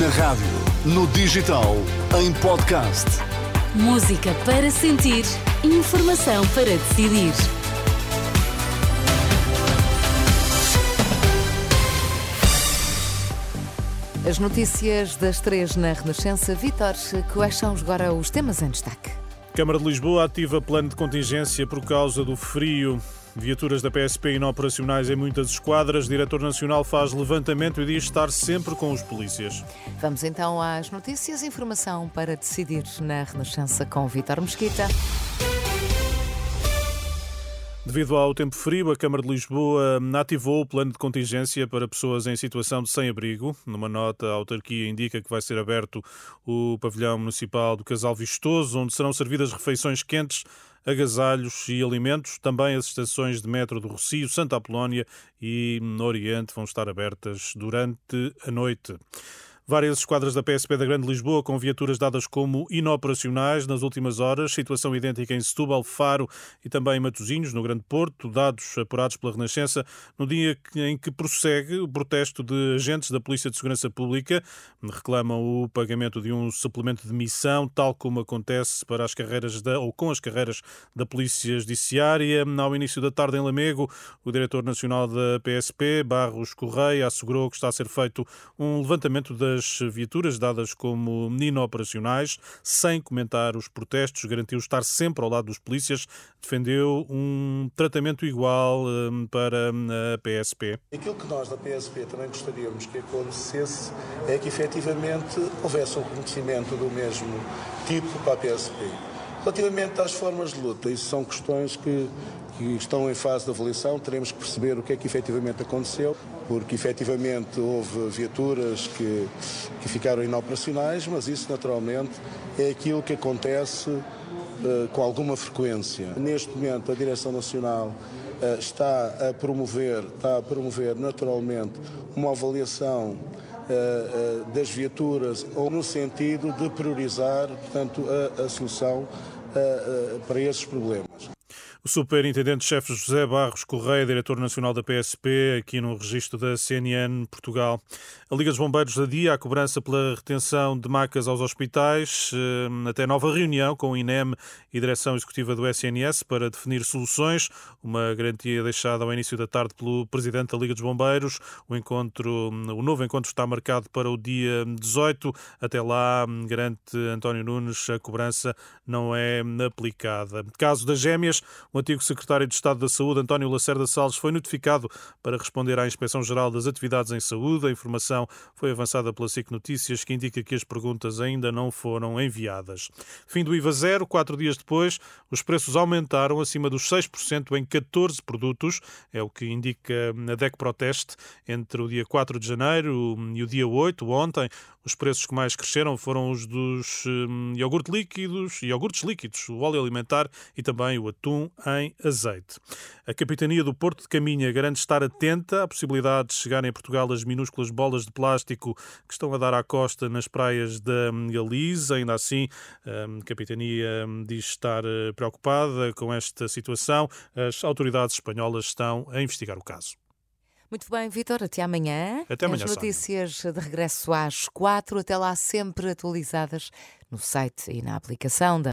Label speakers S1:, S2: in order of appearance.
S1: Na rádio, no digital, em podcast.
S2: Música para sentir, informação para decidir.
S3: As notícias das três na Renascença. Vitor, quais são agora os temas em destaque?
S4: Câmara de Lisboa ativa plano de contingência por causa do frio. Viaturas da PSP inoperacionais em muitas esquadras. Diretor Nacional faz levantamento e diz estar sempre com os polícias.
S3: Vamos então às notícias. Informação para decidir na Renascença com Vitor Mesquita.
S4: Devido ao tempo frio, a Câmara de Lisboa ativou o plano de contingência para pessoas em situação de sem-abrigo. Numa nota, a autarquia indica que vai ser aberto o pavilhão municipal do Casal Vistoso, onde serão servidas refeições quentes, agasalhos e alimentos. Também as estações de metro do Rocio, Santa Apolónia e Oriente vão estar abertas durante a noite. Várias esquadras da PSP da Grande Lisboa com viaturas dadas como inoperacionais nas últimas horas, situação idêntica em Setúbal, Faro e também em Matosinhos, no Grande Porto, dados apurados pela Renascença no dia em que prossegue o protesto de agentes da Polícia de Segurança Pública. Reclamam o pagamento de um suplemento de missão, tal como acontece para as carreiras da, ou com as carreiras da Polícia Judiciária. Ao início da tarde em Lamego, o diretor nacional da PSP, Barros Correia, assegurou que está a ser feito um levantamento da das viaturas dadas como operacionais, sem comentar os protestos, garantiu estar sempre ao lado dos polícias, defendeu um tratamento igual hum, para a PSP.
S5: Aquilo que nós da PSP também gostaríamos que acontecesse é que efetivamente houvesse um reconhecimento do mesmo tipo para a PSP. Relativamente às formas de luta, isso são questões que, que estão em fase de avaliação, teremos que perceber o que é que efetivamente aconteceu porque efetivamente houve viaturas que, que ficaram inoperacionais, mas isso naturalmente é aquilo que acontece uh, com alguma frequência. Neste momento a Direção Nacional uh, está a promover, está a promover naturalmente uma avaliação uh, das viaturas ou no sentido de priorizar, portanto, a, a solução para esses problemas.
S4: O superintendente-chefe José Barros Correia, diretor nacional da PSP, aqui no registro da CNN Portugal. A Liga dos Bombeiros adia a cobrança pela retenção de macas aos hospitais, eh, até nova reunião com o INEM e direção executiva do SNS para definir soluções, uma garantia deixada ao início da tarde pelo presidente da Liga dos Bombeiros. O encontro, o novo encontro está marcado para o dia 18. Até lá, garante António Nunes, a cobrança não é aplicada. Caso das gêmeas, o antigo secretário de Estado da Saúde, António Lacerda Salles, foi notificado para responder à Inspeção-Geral das Atividades em Saúde. A informação foi avançada pela SIC Notícias, que indica que as perguntas ainda não foram enviadas. Fim do IVA zero, quatro dias depois, os preços aumentaram acima dos 6% em 14 produtos, é o que indica a DEC Proteste, entre o dia 4 de janeiro e o dia 8, ontem. Os preços que mais cresceram foram os dos hum, iogurte líquidos, iogurtes líquidos, o óleo alimentar e também o atum em azeite. A Capitania do Porto de Caminha garante estar atenta à possibilidade de chegarem a Portugal as minúsculas bolas de plástico que estão a dar à costa nas praias da Galiza. Ainda assim, a Capitania diz estar eh, preocupada com esta situação. As autoridades espanholas estão a investigar o caso.
S3: Muito bem, Vitor, até amanhã.
S4: Até amanhã.
S3: As notícias Sónia. de regresso às quatro, até lá sempre atualizadas no site e na aplicação da